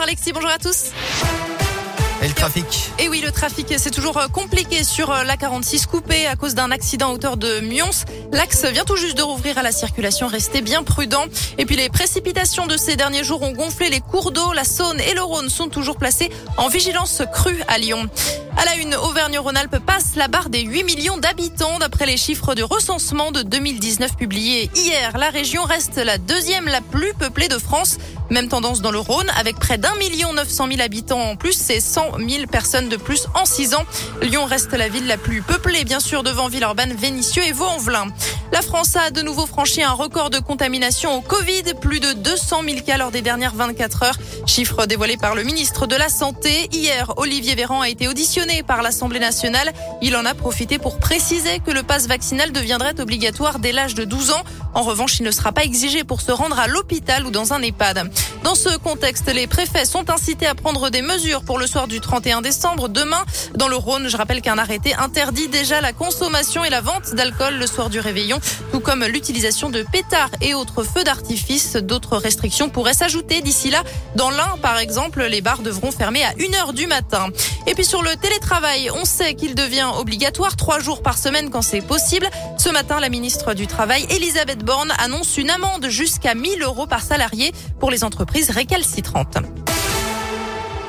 Bonjour Alexis, bonjour à tous. Et le trafic Et oui, le trafic, c'est toujours euh, compliqué sur euh, la 46 coupée à cause d'un accident à hauteur de Mions. L'axe vient tout juste de rouvrir à la circulation. Restez bien prudents. Et puis les précipitations de ces derniers jours ont gonflé les cours d'eau. La Saône et le Rhône sont toujours placés en vigilance crue à Lyon. À la une, Auvergne-Rhône-Alpes passe la barre des 8 millions d'habitants d'après les chiffres du recensement de 2019 publiés hier. La région reste la deuxième la plus peuplée de France. Même tendance dans le Rhône avec près d'un million neuf cent mille habitants en plus. C'est 100 000 personnes de plus en six ans. Lyon reste la ville la plus peuplée, bien sûr, devant Villeurbanne, Vénissieux et Vaux-en-Velin. La France a de nouveau franchi un record de contamination au Covid, plus de 200 000 cas lors des dernières 24 heures. Chiffre dévoilé par le ministre de la Santé. Hier, Olivier Véran a été auditionné par l'Assemblée nationale. Il en a profité pour préciser que le passe vaccinal deviendrait obligatoire dès l'âge de 12 ans. En revanche, il ne sera pas exigé pour se rendre à l'hôpital ou dans un EHPAD. Dans ce contexte, les préfets sont incités à prendre des mesures pour le soir du 31 décembre. Demain, dans le Rhône, je rappelle qu'un arrêté interdit déjà la consommation et la vente d'alcool le soir du réveillon, tout comme l'utilisation de pétards et autres feux d'artifice. D'autres restrictions pourraient s'ajouter d'ici là. Dans l'un, par exemple, les bars devront fermer à 1h du matin. Et puis sur le télétravail, on sait qu'il devient obligatoire trois jours par semaine quand c'est possible. Ce matin, la ministre du Travail, Elisabeth Borne, annonce une amende jusqu'à 1000 euros par salarié pour les entreprises récalcitrantes.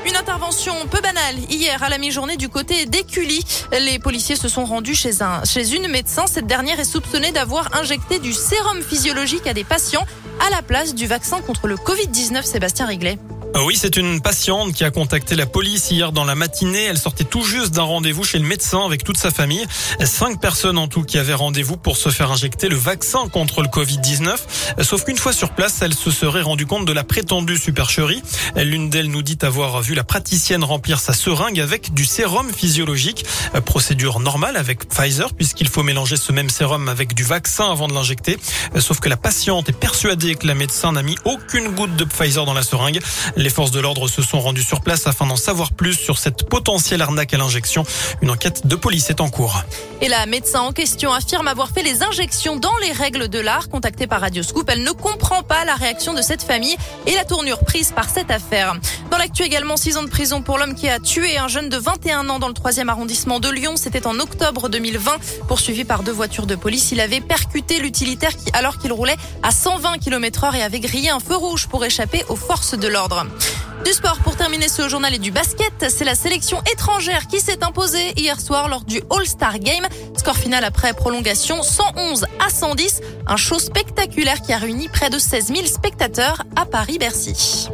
Une intervention peu banale hier à la mi-journée du côté d'Écully. Les policiers se sont rendus chez, un, chez une médecin. Cette dernière est soupçonnée d'avoir injecté du sérum physiologique à des patients à la place du vaccin contre le Covid-19. Sébastien Riglet. Ah oui, c'est une patiente qui a contacté la police hier dans la matinée. Elle sortait tout juste d'un rendez-vous chez le médecin avec toute sa famille. Cinq personnes en tout qui avaient rendez-vous pour se faire injecter le vaccin contre le Covid-19. Sauf qu'une fois sur place, elle se serait rendue compte de la prétendue supercherie. L'une d'elles nous dit avoir vu la praticienne remplir sa seringue avec du sérum physiologique. Procédure normale avec Pfizer puisqu'il faut mélanger ce même sérum avec du vaccin avant de l'injecter. Sauf que la patiente est persuadée que la médecin n'a mis aucune goutte de Pfizer dans la seringue. Les forces de l'ordre se sont rendues sur place afin d'en savoir plus sur cette potentielle arnaque à l'injection. Une enquête de police est en cours. Et la médecin en question affirme avoir fait les injections dans les règles de l'art. Contactée par Radio Scoop, elle ne comprend pas la réaction de cette famille et la tournure prise par cette affaire. Dans l'actu également, 6 ans de prison pour l'homme qui a tué un jeune de 21 ans dans le 3e arrondissement de Lyon. C'était en octobre 2020. Poursuivi par deux voitures de police, il avait percuté l'utilitaire qui, alors qu'il roulait à 120 km heure et avait grillé un feu rouge pour échapper aux forces de l'ordre. Du sport pour terminer ce journal et du basket, c'est la sélection étrangère qui s'est imposée hier soir lors du All-Star Game. Score final après prolongation 111 à 110, un show spectaculaire qui a réuni près de 16 000 spectateurs à Paris-Bercy.